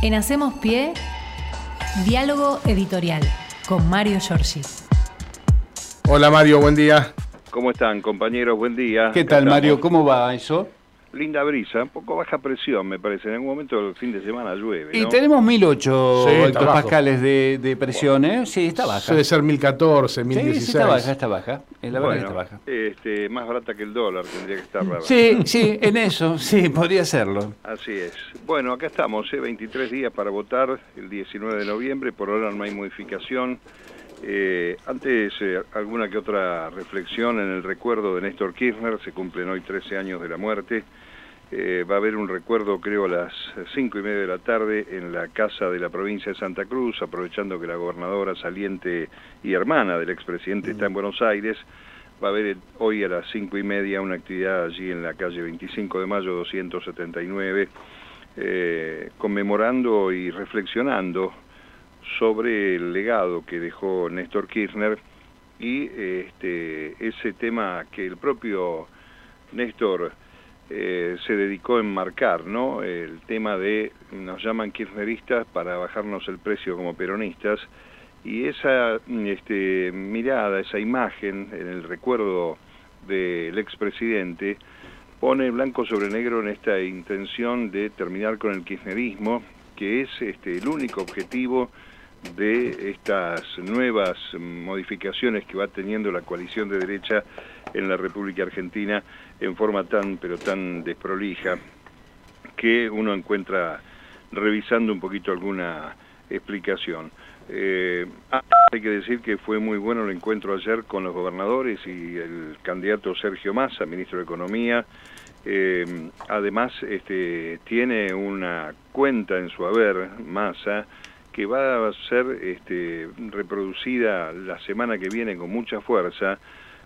En Hacemos Pie, diálogo editorial con Mario Giorgi. Hola Mario, buen día. ¿Cómo están compañeros? Buen día. ¿Qué tal Mario? ¿Cómo va eso? Linda brisa, un poco baja presión me parece. En algún momento el fin de semana llueve. Y tenemos 1008 sí, hectopascales de, de, presión, ¿eh? Sí, está baja. Debe ser 1014, 1016. Sí, está baja, está baja. La verdad está baja. Este, más barata que el dólar tendría que estar. Rara. Sí, sí, en eso, sí, podría serlo. Así es. Bueno, acá estamos, ¿eh? 23 días para votar el 19 de noviembre. Por ahora no hay modificación. Eh, antes, eh, alguna que otra reflexión en el recuerdo de Néstor Kirchner, se cumplen hoy 13 años de la muerte. Eh, va a haber un recuerdo, creo, a las 5 y media de la tarde en la casa de la provincia de Santa Cruz, aprovechando que la gobernadora saliente y hermana del expresidente está en Buenos Aires. Va a haber hoy a las 5 y media una actividad allí en la calle 25 de mayo 279, conmemorando y reflexionando sobre el legado que dejó Néstor Kirchner y este, ese tema que el propio Néstor eh, se dedicó a enmarcar, ¿no? El tema de, nos llaman kirchneristas para bajarnos el precio como peronistas, y esa este, mirada, esa imagen en el recuerdo del expresidente pone blanco sobre negro en esta intención de terminar con el kirchnerismo, que es este, el único objetivo de estas nuevas modificaciones que va teniendo la coalición de derecha en la República Argentina en forma tan pero tan desprolija que uno encuentra revisando un poquito alguna explicación. Eh, hay que decir que fue muy bueno el encuentro ayer con los gobernadores y el candidato Sergio Massa, ministro de Economía. Eh, además, este, tiene una cuenta en su haber, Massa, que va a ser este, reproducida la semana que viene con mucha fuerza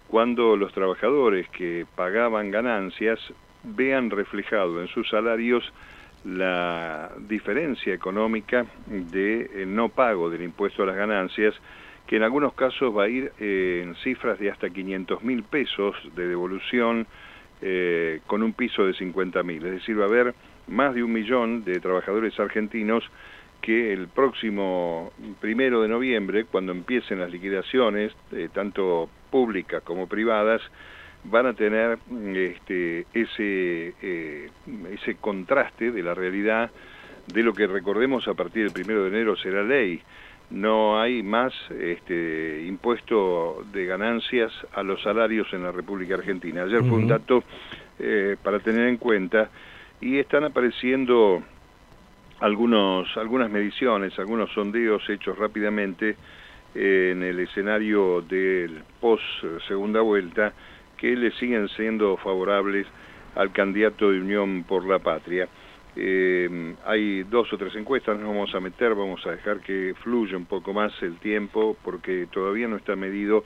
cuando los trabajadores que pagaban ganancias vean reflejado en sus salarios la diferencia económica de no pago del impuesto a las ganancias, que en algunos casos va a ir eh, en cifras de hasta 500 mil pesos de devolución eh, con un piso de 50 mil. Es decir, va a haber más de un millón de trabajadores argentinos que el próximo primero de noviembre, cuando empiecen las liquidaciones, eh, tanto públicas como privadas, van a tener este, ese, eh, ese contraste de la realidad de lo que recordemos a partir del primero de enero será ley. No hay más este, impuesto de ganancias a los salarios en la República Argentina. Ayer fue un dato eh, para tener en cuenta y están apareciendo algunos, algunas mediciones, algunos sondeos hechos rápidamente eh, en el escenario del post segunda vuelta que le siguen siendo favorables al candidato de Unión por la Patria. Eh, hay dos o tres encuestas, nos vamos a meter, vamos a dejar que fluya un poco más el tiempo porque todavía no está medido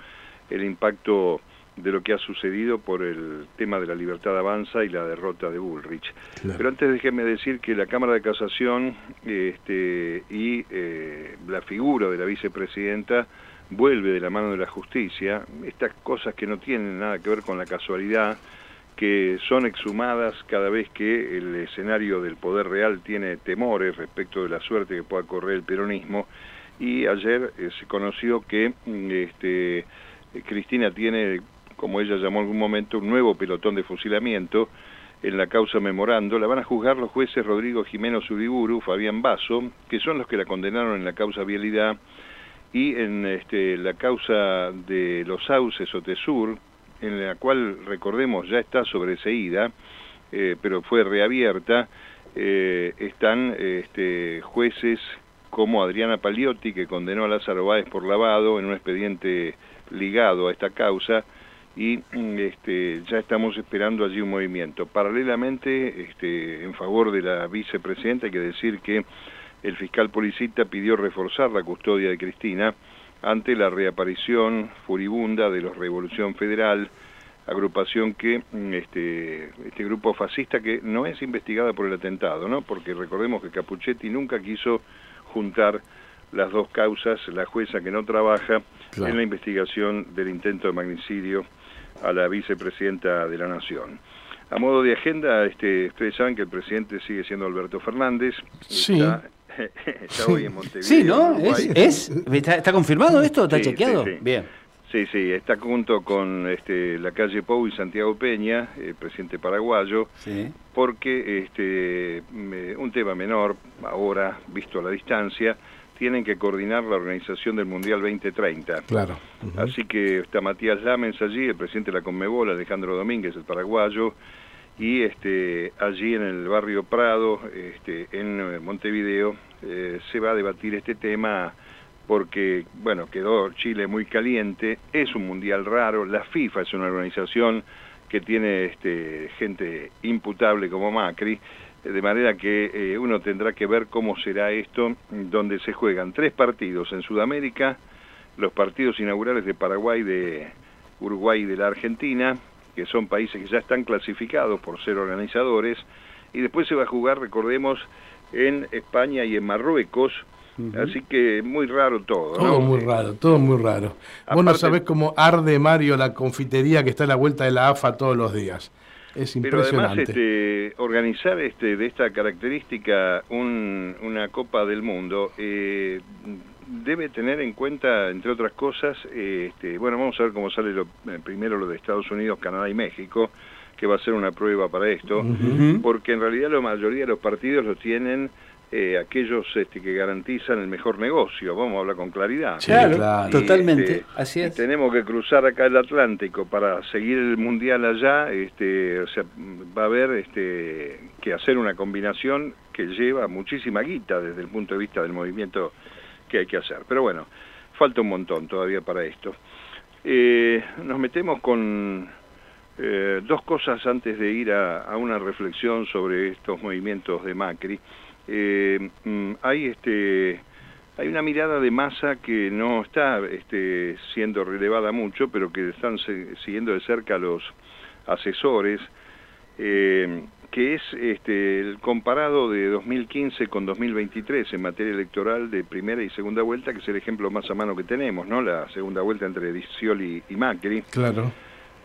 el impacto de lo que ha sucedido por el tema de la libertad avanza y la derrota de Bullrich. Pero antes déjeme decir que la Cámara de Casación este, y eh, la figura de la vicepresidenta vuelve de la mano de la justicia, estas cosas que no tienen nada que ver con la casualidad, que son exhumadas cada vez que el escenario del poder real tiene temores respecto de la suerte que pueda correr el peronismo, y ayer eh, se conoció que mm, este, Cristina tiene como ella llamó en algún momento, un nuevo pelotón de fusilamiento en la causa memorando. La van a juzgar los jueces Rodrigo Jiménez Uriburu, Fabián Basso, que son los que la condenaron en la causa Vialidad y en este, la causa de los sauces o Tesur, en la cual, recordemos, ya está sobreseída, eh, pero fue reabierta, eh, están este, jueces como Adriana Paliotti, que condenó a Lázaro Báez por lavado en un expediente ligado a esta causa, y mm, este, ya estamos esperando allí un movimiento. Paralelamente, este, en favor de la vicepresidenta, hay que decir que el fiscal policita pidió reforzar la custodia de Cristina ante la reaparición furibunda de los Revolución Federal, agrupación que mm, este, este grupo fascista que no es investigada por el atentado, ¿no? Porque recordemos que Capuchetti nunca quiso juntar las dos causas, la jueza que no trabaja en la investigación del intento de magnicidio a la vicepresidenta de la Nación. A modo de agenda, este, ustedes saben que el presidente sigue siendo Alberto Fernández. Sí. ya voy en Montevideo. Sí, ¿no? ¿Es, ¿Está, confirmado esto? ¿Está chequeado? Bien. Sí, sí, está junto con este, la calle Pou y Santiago Peña, el presidente paraguayo, porque este, un tema menor, ahora, visto a la distancia, tienen que coordinar la organización del Mundial 2030. Claro. Así que está Matías Lamens allí, el presidente de la Conmebol, Alejandro Domínguez, el paraguayo, y este, allí en el barrio Prado, este, en eh, Montevideo, eh, se va a debatir este tema porque, bueno, quedó Chile muy caliente, es un mundial raro, la FIFA es una organización que tiene este, gente imputable como Macri, de manera que eh, uno tendrá que ver cómo será esto, donde se juegan tres partidos en Sudamérica, los partidos inaugurales de Paraguay, de Uruguay y de la Argentina, que son países que ya están clasificados por ser organizadores, y después se va a jugar, recordemos, en España y en Marruecos, Así que muy raro todo. Todo muy raro, todo muy raro. Vos no sabés cómo arde Mario la confitería que está a la vuelta de la AFA todos los días. Es impresionante. Pero además este, organizar este, de esta característica una Copa del Mundo eh, debe tener en cuenta, entre otras cosas, este, bueno, vamos a ver cómo sale lo, eh, primero lo de Estados Unidos, Canadá y México, que va a ser una prueba para esto, porque en realidad la mayoría de los partidos lo tienen eh, aquellos este, que garantizan el mejor negocio, vamos a hablar con claridad. claro, totalmente, este, así es. Tenemos que cruzar acá el Atlántico para seguir el Mundial allá, este, o sea, va a haber este, que hacer una combinación que lleva muchísima guita desde el punto de vista del movimiento que hay que hacer. Pero bueno, falta un montón todavía para esto. Eh, nos metemos con eh, dos cosas antes de ir a, a una reflexión sobre estos movimientos de Macri eh, mm, hay este hay una mirada de masa que no está este, siendo relevada mucho, pero que están siguiendo de cerca los asesores, eh, que es este, el comparado de 2015 con 2023 en materia electoral de primera y segunda vuelta, que es el ejemplo más a mano que tenemos, ¿no? La segunda vuelta entre Scioli y Macri. Claro.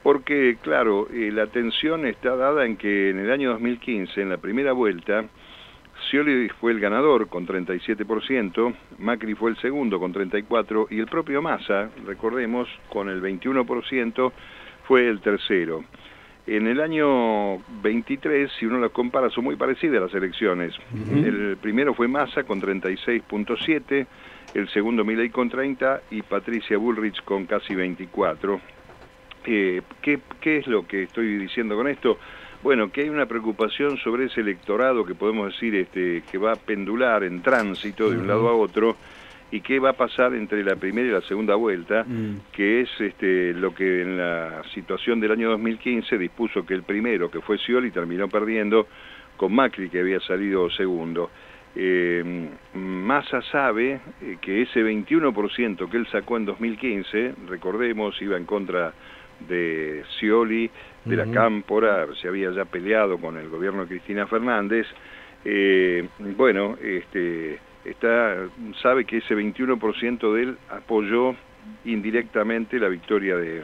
Porque, claro, eh, la tensión está dada en que en el año 2015, en la primera vuelta, Scioli fue el ganador con 37%, Macri fue el segundo con 34% y el propio Massa, recordemos, con el 21% fue el tercero. En el año 23, si uno las compara, son muy parecidas las elecciones. El primero fue Massa con 36.7, el segundo Milei con 30 y Patricia Bullrich con casi 24. Eh, ¿qué, ¿Qué es lo que estoy diciendo con esto? Bueno, que hay una preocupación sobre ese electorado que podemos decir este, que va a pendular en tránsito de un lado a otro y qué va a pasar entre la primera y la segunda vuelta, mm. que es este, lo que en la situación del año 2015 dispuso que el primero, que fue Scioli, terminó perdiendo con Macri, que había salido segundo. Eh, Massa sabe eh, que ese 21% que él sacó en 2015, recordemos, iba en contra de Scioli, de la Cámpora, se había ya peleado con el gobierno de Cristina Fernández, eh, bueno, este, está, sabe que ese 21% de él apoyó indirectamente la victoria de,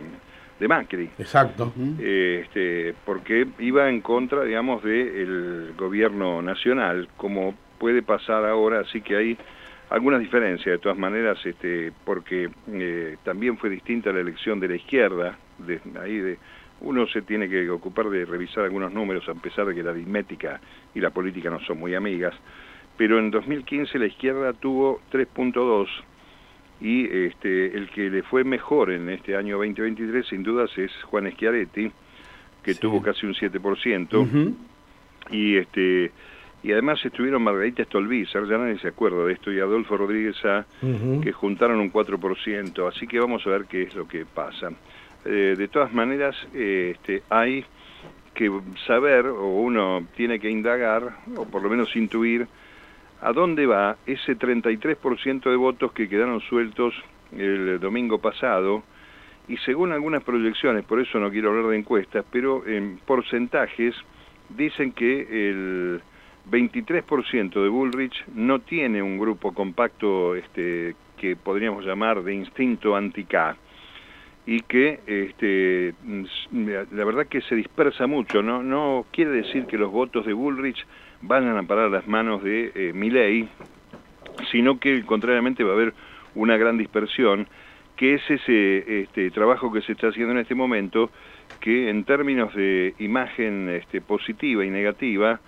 Macri. Exacto. este, porque iba en contra, digamos, del gobierno nacional, como puede pasar ahora, así que hay algunas diferencias, de todas maneras, este, porque eh, también fue distinta la elección de la izquierda, de, ahí de, uno se tiene que ocupar de revisar algunos números, a pesar de que la aritmética y la política no son muy amigas, pero en 2015 la izquierda tuvo 3.2 y este, el que le fue mejor en este año 2023 sin dudas es Juan Schiaretti, que tuvo casi un 7%, y este y además estuvieron Margarita Stolbizer, ya nadie se acuerda de esto, y Adolfo Rodríguez A, que juntaron un 4%, así que vamos a ver qué es lo que pasa. Eh, de todas maneras, eh, este, hay que saber, o uno tiene que indagar, o por lo menos intuir, a dónde va ese 33% de votos que quedaron sueltos el domingo pasado, y según algunas proyecciones, por eso no quiero hablar de encuestas, pero en porcentajes dicen que el 23% de Bullrich no tiene un grupo compacto este, que podríamos llamar de instinto anti-K y que este, la verdad que se dispersa mucho, ¿no? no quiere decir que los votos de Bullrich vayan a parar las manos de eh, sino que contrariamente va a haber una gran dispersión, que es ese este, trabajo que se está haciendo en este momento, que en términos de imagen este, positiva y negativa,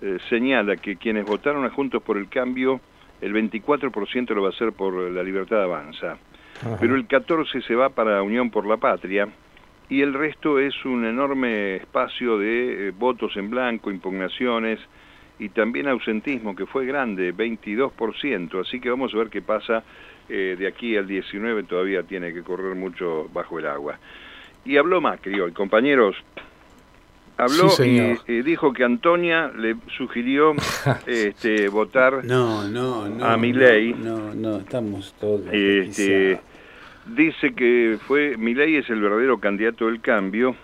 eh, señala que quienes votaron a Juntos por el Cambio, el 24% lo va a hacer por la libertad avanza, pero el 14% se va para Unión por la Patria, y el resto es un enorme espacio de eh, votos en blanco, impugnaciones, y también ausentismo, que fue grande, 22%, así que vamos a ver qué pasa eh, de aquí al 19, todavía tiene que correr mucho bajo el agua. Y habló Macri hoy, compañeros, habló y, dijo que Antonia le sugirió este, votar no, no, no, a Milei. No, no, estamos todos... Este, dice que fue Milei es el verdadero candidato del cambio,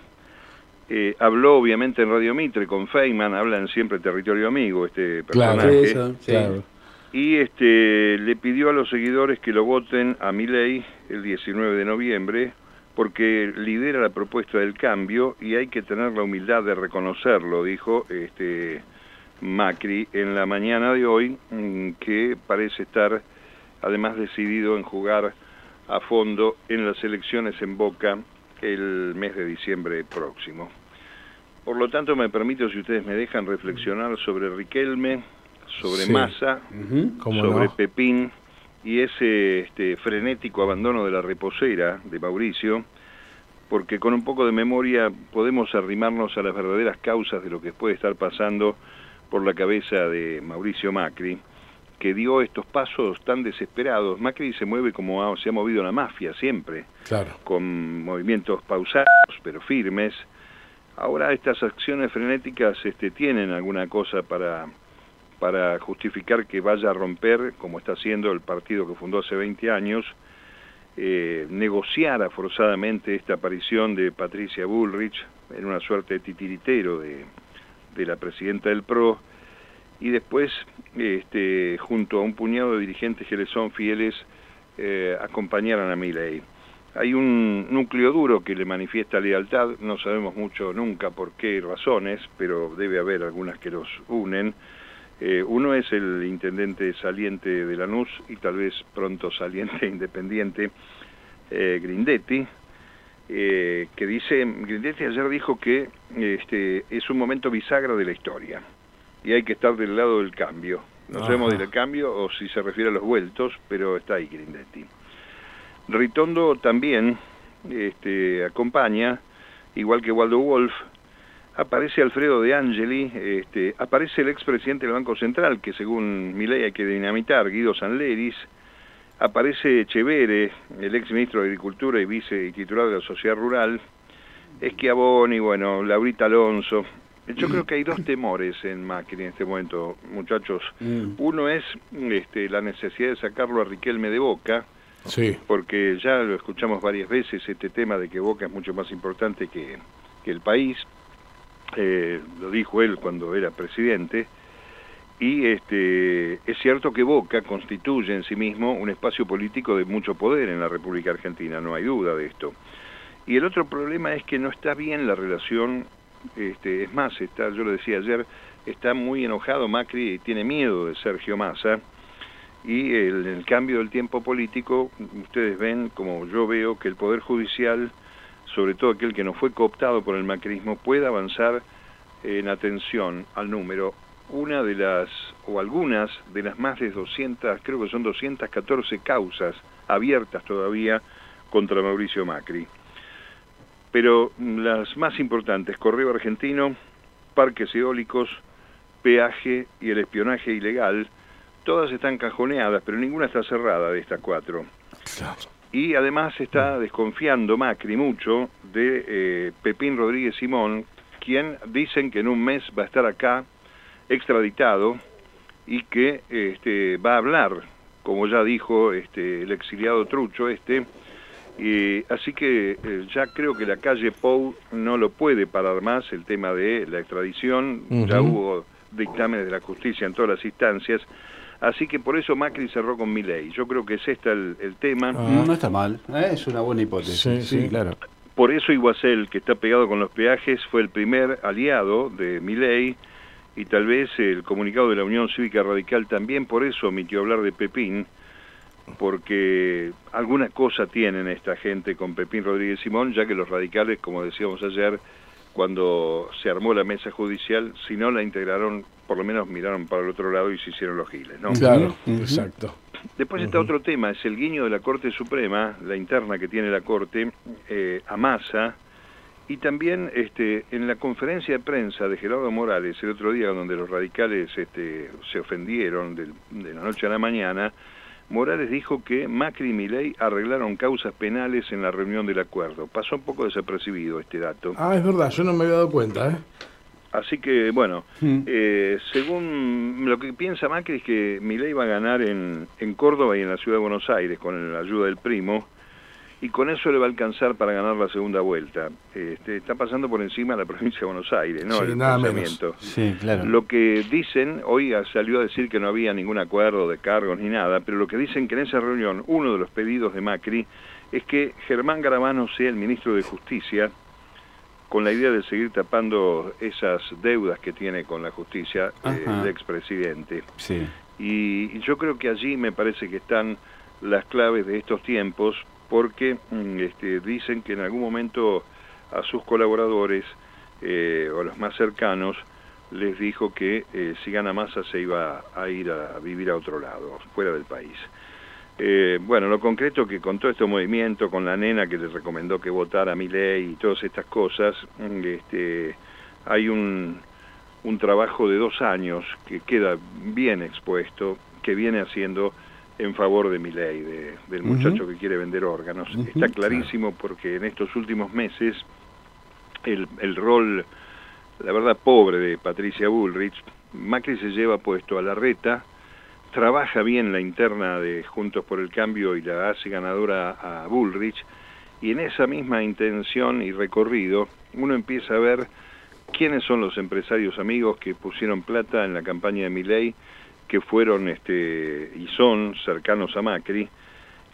eh, habló obviamente en Radio Mitre con Feynman, hablan siempre territorio amigo este personaje. Claro, Y este, le pidió a los seguidores que lo voten a Milei el 19 de noviembre porque lidera la propuesta del cambio y hay que tener la humildad de reconocerlo, dijo este, Macri en la mañana de hoy, mm, que parece estar además decidido en jugar a fondo en las elecciones en Boca el mes de diciembre próximo. Por lo tanto, me permito, si ustedes me dejan, reflexionar sobre Riquelme, sobre Massa, sobre Pepín y ese este, frenético abandono de la reposera de Mauricio, porque con un poco de memoria podemos arrimarnos a las verdaderas causas de lo que puede estar pasando por la cabeza de Mauricio Macri, que dio estos pasos tan desesperados. Macri se mueve como se ha movido la mafia siempre, con movimientos pausados pero firmes, Ahora estas acciones frenéticas este, tienen alguna cosa para, para justificar que vaya a romper, como está haciendo el partido que fundó hace 20 años, eh, negociara forzadamente esta aparición de Patricia Bullrich en una suerte de titiritero de, de la presidenta del PRO, y después, este, junto a un puñado de dirigentes que le son fieles, eh, acompañaran a Milley. Hay un núcleo duro que le manifiesta lealtad, no sabemos mucho nunca por qué razones, pero debe haber algunas que los unen. Eh, uno es el intendente saliente de Lanús y tal vez pronto saliente independiente, eh, Grindetti, eh, que dice, Grindetti ayer dijo que este, es un momento bisagra de la historia y hay que estar del lado del cambio. No sabemos del cambio o si se refiere a los vueltos, pero está ahí Grindetti. Ritondo también este, acompaña, igual que Waldo Wolf, aparece Alfredo de Angeli, este, aparece el expresidente del Banco Central, que según mi ley hay que dinamitar, Guido Sanleris, aparece Chevere, el ex ministro de Agricultura y vice y titular de la Sociedad Rural, Esquiaboni, bueno, Laurita Alonso. Yo creo que hay dos temores en Macri en este momento, muchachos. Mm. Uno es este, la necesidad de sacarlo a Riquelme de Boca, Sí. Porque ya lo escuchamos varias veces, este tema de que Boca es mucho más importante que, el país, eh, lo dijo él cuando era presidente, y este, es cierto que Boca constituye en sí mismo un espacio político de mucho poder en la República Argentina, no hay duda de esto. Y el otro problema es que no está bien la relación, este, es más, está, yo lo decía ayer, está muy enojado Macri y tiene miedo de Sergio Massa, y el, el cambio del tiempo político, ustedes ven, como yo veo, que el Poder Judicial, sobre todo aquel que no fue cooptado por el macrismo, puede avanzar en atención al número. Una de las, o algunas de las más de 200, creo que son 214 causas abiertas todavía contra Mauricio Macri. Pero las más importantes, Correo Argentino, parques eólicos, peaje y el espionaje ilegal, todas están cajoneadas, pero ninguna está cerrada de estas cuatro. Y además está desconfiando Macri mucho de eh, Pepín Rodríguez Simón, quien dicen que en un mes va a estar acá extraditado y que este, va a hablar, como ya dijo este, el exiliado trucho este, y, así que eh, ya creo que la calle Pou no lo puede parar más el tema de la extradición, ya hubo dictámenes de la justicia en todas las instancias, Así que por eso Macri cerró con mi ley. Yo creo que es este el, tema. Ah, no está mal, ¿eh? es una buena hipótesis. Sí, claro. Por eso Iguacel, que está pegado con los peajes, fue el primer aliado de mi ley y tal vez el comunicado de la Unión Cívica Radical también por eso omitió hablar de Pepín, porque alguna cosa tienen esta gente con Pepín Rodríguez Simón, ya que los radicales, como decíamos ayer, cuando se armó la mesa judicial, si no la integraron, por lo menos miraron para el otro lado y se hicieron los giles, ¿no? Claro, exacto. Después está otro tema, es el guiño de la Corte Suprema, la interna que tiene la Corte, eh, a Massa, y también este, en la conferencia de prensa de Gerardo Morales el otro día, donde los radicales este, se ofendieron de, la noche a la mañana, Morales dijo que Macri y Milei arreglaron causas penales en la reunión del acuerdo. Pasó un poco desapercibido este dato. Ah, es verdad, yo no me había dado cuenta, ¿eh? Así que, bueno, hmm. eh, según lo que piensa Macri es que Milei va a ganar en, en Córdoba y en la ciudad de Buenos Aires con la ayuda del primo, y con eso le va a alcanzar para ganar la segunda vuelta. Este, está pasando por encima de la provincia de Buenos Aires, ¿no? el nada Sí, claro. Lo que dicen, hoy salió a decir que no había ningún acuerdo de cargos ni nada, pero lo que dicen que en esa reunión uno de los pedidos de Macri es que Germán Garabano sea el ministro de Justicia con la idea de seguir tapando esas deudas que tiene con la justicia eh, el expresidente. Sí. Y yo creo que allí me parece que están las claves de estos tiempos porque mm, este, dicen que en algún momento a sus colaboradores eh, o los más cercanos les dijo que eh, si gana masa se iba a ir a, vivir a otro lado, fuera del país. Eh, bueno, lo concreto que con todo este movimiento, con la nena que les recomendó que votara a mi ley y todas estas cosas, mm, este, hay un trabajo de dos años que queda bien expuesto, que viene haciendo en favor de mi ley, de, del muchacho que quiere vender órganos. Está clarísimo porque en estos últimos meses el, el rol, la verdad, pobre de Patricia Bullrich, Macri se lleva puesto a la reta, trabaja bien la interna de Juntos por el Cambio y la hace ganadora a Bullrich, y en esa misma intención y recorrido uno empieza a ver quiénes son los empresarios amigos que pusieron plata en la campaña de Milei que fueron este, y son cercanos a Macri,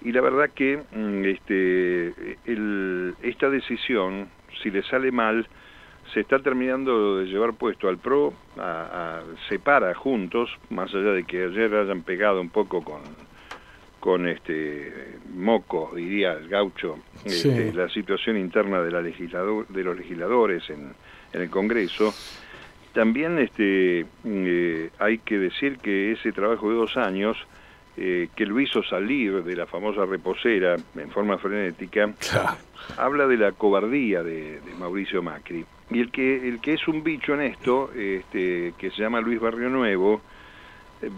y la verdad que mm, este, el, esta decisión, si le sale mal, se está terminando de llevar puesto al PRO, a, separa juntos, más allá de que ayer hayan pegado un poco con, con este moco, diría el gaucho, este, la situación interna de, la legislador, de los legisladores en, en el Congreso, también este, eh, hay que decir que ese trabajo de dos años, eh, que lo hizo salir de la famosa reposera en forma frenética, habla de la cobardía de, Mauricio Macri. Y el que, el que es un bicho en esto, este, que se llama Luis Barrio Nuevo,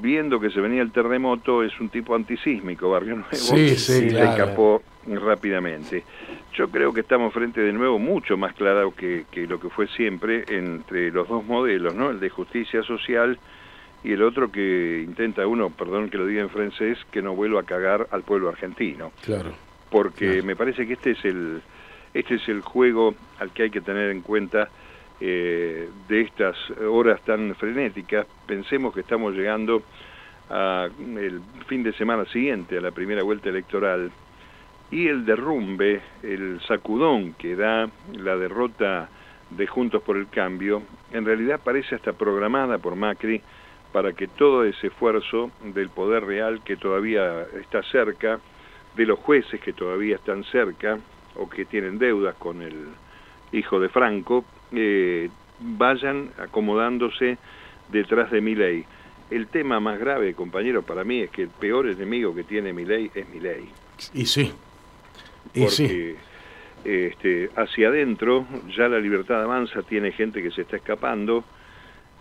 viendo que se venía el terremoto, es un tipo antisísmico, Barrio Nuevo, sí, sí, y se escapó rápidamente. Yo creo que estamos frente de nuevo mucho más claro que, que, lo que fue siempre entre los dos modelos, ¿no? El de justicia social y el otro que intenta uno, perdón que lo diga en francés, que no vuelva a cagar al pueblo argentino. Claro. Porque me parece que este es el este es el juego al que hay que tener en cuenta eh, de estas horas tan frenéticas. Pensemos que estamos llegando a el fin de semana siguiente a la primera vuelta electoral y el derrumbe, el sacudón que da la derrota de Juntos por el Cambio, en realidad parece hasta programada por Macri para que todo ese esfuerzo del poder real que todavía está cerca, de los jueces que todavía están cerca o que tienen deudas con el hijo de Franco, eh, vayan acomodándose detrás de mi ley. El tema más grave, compañero, para mí es que el peor enemigo que tiene mi ley es mi ley. Y sí, porque este, hacia adentro ya la libertad avanza, tiene gente que se está escapando,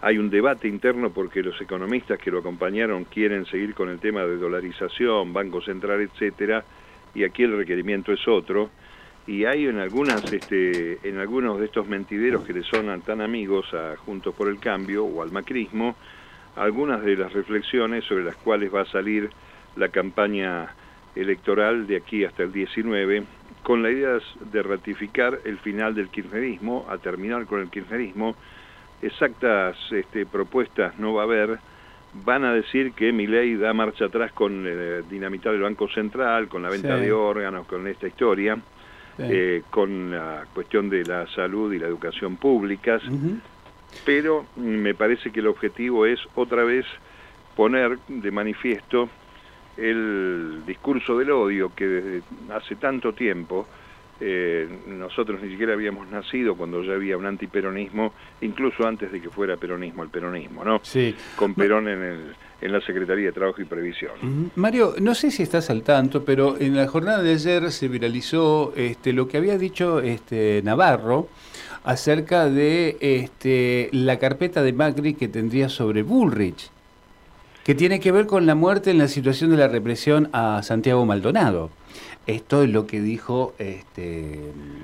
hay un debate interno porque los economistas que lo acompañaron quieren seguir con el tema de dolarización, Banco Central, etcétera, y aquí el requerimiento es otro. Y hay en algunas, este, en algunos de estos mentideros que le sonan tan amigos a Juntos por el Cambio o al macrismo, algunas de las reflexiones sobre las cuales va a salir la campaña electoral de aquí hasta el 19, con la idea de ratificar el final del kirchnerismo, a terminar con el kirchnerismo. Exactas este, propuestas no va a haber. Van a decir que mi ley da marcha atrás con eh, dinamitar el Banco Central, con la venta de órganos, con esta historia, eh, con la cuestión de la salud y la educación públicas. pero me parece que el objetivo es otra vez poner de manifiesto el discurso del odio que desde hace tanto tiempo eh, nosotros ni siquiera habíamos nacido cuando ya había un antiperonismo, incluso antes de que fuera peronismo el peronismo, ¿no? Sí. Con Perón en, el, en la Secretaría de Trabajo y Previsión. Mario, no sé si estás al tanto, pero en la jornada de ayer se viralizó este, lo que había dicho este, Navarro acerca de este, la carpeta de Macri que tendría sobre Bullrich que tiene que ver con la muerte en la situación de la represión a Santiago Maldonado. Esto es lo que dijo este,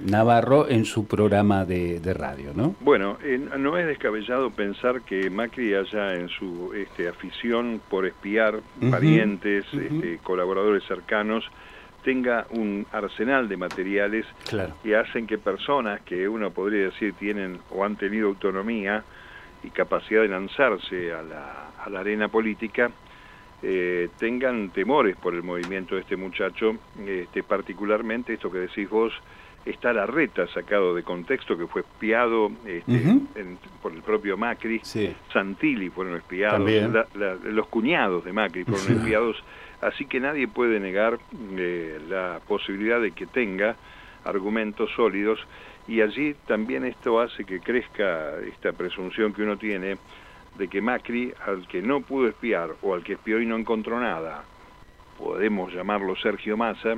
Navarro en su programa de, radio, ¿no? Bueno, eh, no es descabellado pensar que Macri haya en su este, afición por espiar parientes, este, colaboradores cercanos, tenga un arsenal de materiales que hacen que personas que uno podría decir tienen o han tenido autonomía y capacidad de lanzarse a la, a la arena política, eh, tengan temores por el movimiento de este muchacho, este, particularmente esto que decís vos, está la reta sacado de contexto, que fue espiado este, por el propio Macri, Santilli fueron espiados, los cuñados de Macri fueron espiados, así que nadie puede negar eh, la posibilidad de que tenga argumentos sólidos y allí también esto hace que crezca esta presunción que uno tiene de que Macri, al que no pudo espiar o al que espió y no encontró nada, podemos llamarlo Sergio Massa,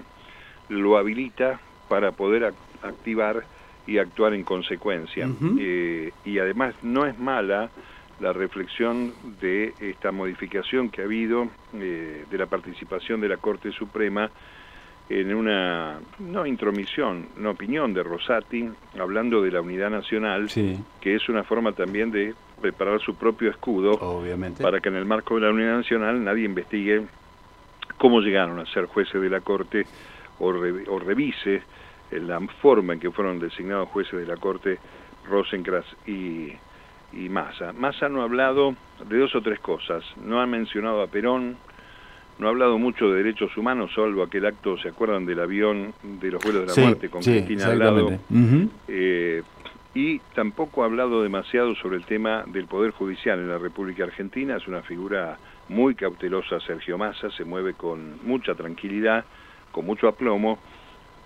lo habilita para poder activar y actuar en consecuencia. Eh, y además no es mala la reflexión de esta modificación que ha habido eh, de la participación de la Corte Suprema en una, no intromisión, una opinión de Rosati, hablando de la unidad nacional, que es una forma también de preparar su propio escudo, Obviamente. para que en el marco de la unidad nacional nadie investigue cómo llegaron a ser jueces de la Corte o, o revise la forma en que fueron designados jueces de la Corte Rosencrantz y, y Massa. Massa no ha hablado de dos o tres cosas, no ha mencionado a Perón, no ha hablado mucho de derechos humanos, salvo aquel acto, ¿se acuerdan del avión de los vuelos de la muerte con Cristina al lado? Eh, y tampoco ha hablado demasiado sobre el tema del Poder Judicial en la República Argentina. Es una figura muy cautelosa Sergio Massa, se mueve con mucha tranquilidad, con mucho aplomo,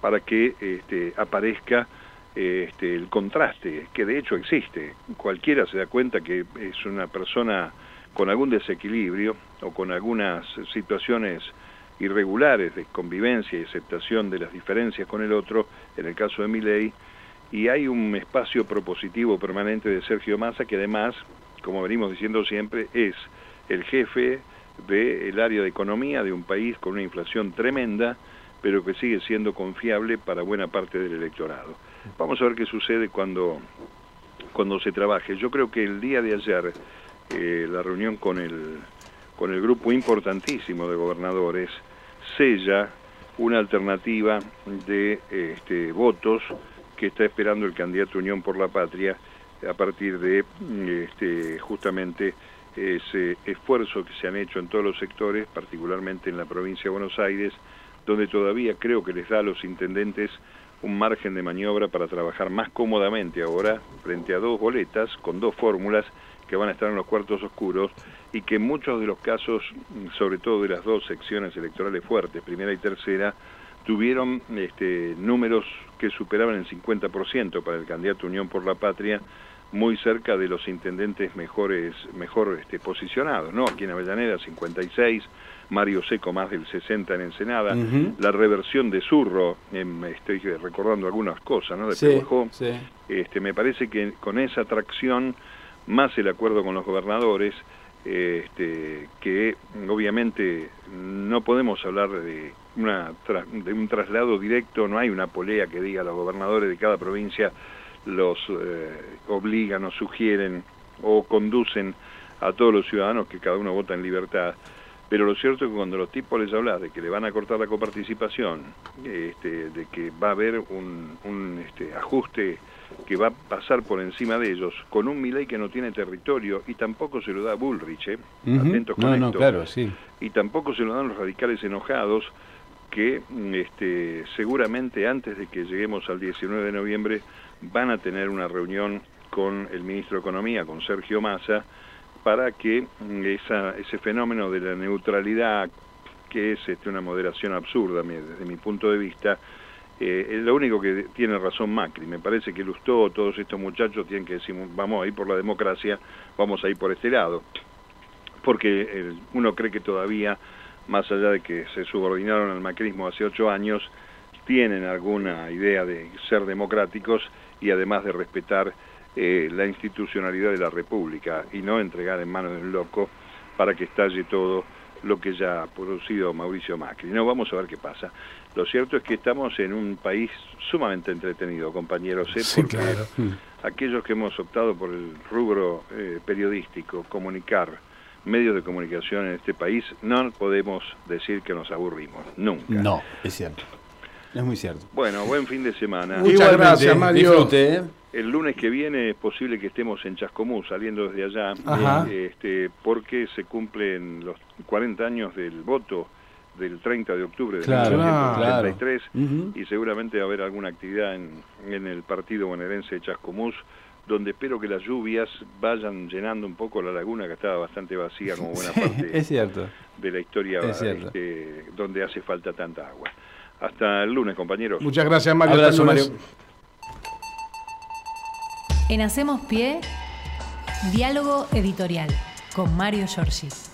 para que este, aparezca este, el contraste, que de hecho existe. Cualquiera se da cuenta que es una persona con algún desequilibrio o con algunas situaciones irregulares de convivencia y aceptación de las diferencias con el otro, en el caso de Miley, y hay un espacio propositivo permanente de Sergio Massa que además, como venimos diciendo siempre, es el jefe del área de economía de un país con una inflación tremenda, pero que sigue siendo confiable para buena parte del electorado. Vamos a ver qué sucede cuando, cuando se trabaje. Yo creo que el día de ayer eh, la reunión con el, con el grupo importantísimo de gobernadores sella una alternativa de este, votos que está esperando el candidato Unión por la Patria a partir de este, justamente ese esfuerzo que se han hecho en todos los sectores, particularmente en la provincia de Buenos Aires, donde todavía creo que les da a los intendentes un margen de maniobra para trabajar más cómodamente ahora frente a dos boletas con dos fórmulas que van a estar en los cuartos oscuros y que en muchos de los casos, sobre todo de las dos secciones electorales fuertes, primera y tercera, tuvieron este, números que superaban el 50% para el candidato Unión por la Patria, muy cerca de los intendentes mejores, mejor este, posicionados, ¿no? Aquí en Avellaneda 56, Mario Seco más del 60 en Ensenada, la reversión de Zurro, estoy recordando algunas cosas, ¿no? De sí, Este, me parece que con esa atracción más el acuerdo con los gobernadores, este, que obviamente no podemos hablar de, una, de un traslado directo, no hay una polea que diga los gobernadores de cada provincia los eh, obligan o sugieren o conducen a todos los ciudadanos que cada uno vota en libertad. Pero lo cierto es que cuando los tipos les hablan de que le van a cortar la coparticipación, este, de que va a haber un, un este, ajuste que va a pasar por encima de ellos con un Milei que no tiene territorio y tampoco se lo da Bullrich, ¿eh? atentos con esto. claro, sí. Y tampoco se lo dan los radicales enojados que este, seguramente antes de que lleguemos al 19 de noviembre van a tener una reunión con el ministro de Economía, con Sergio Massa, para que mm, esa, ese fenómeno de la neutralidad, que es este, una moderación absurda desde mi punto de vista, eh, es lo único que tiene razón Macri. Me parece que Lustó, todos estos muchachos tienen que decir, vamos a ir por la democracia, vamos a ir por este lado. Porque uno cree que todavía, más allá de que se subordinaron al macrismo hace ocho años, tienen alguna idea de ser democráticos y además de respetar eh, la institucionalidad de la República y no entregar en manos de un loco para que estalle todo lo que ya ha producido Mauricio Macri. No, vamos a ver qué pasa. Lo cierto es que estamos en un país sumamente entretenido, compañeros, ¿eh? porque mm. aquellos que hemos optado por el rubro eh, periodístico, comunicar, medios de comunicación en este país, no podemos decir que nos aburrimos, nunca. No, es cierto. Es muy cierto. Bueno, buen fin de semana. Muchas gracias, Mario. ¿eh? El lunes que viene es posible que estemos en Chascomú, saliendo desde allá, este, porque se cumplen los 40 años del voto del 30 de octubre de 1983 y seguramente va a haber alguna actividad en, en el partido bonaerense de Chascomús donde espero que las lluvias vayan llenando un poco la laguna que estaba bastante vacía como buena parte es cierto. de la historia este, donde hace falta tanta agua. Hasta el lunes, compañeros. Muchas gracias, Mario. Hasta Mario. En Hacemos Pie, diálogo editorial con Mario Giorgi.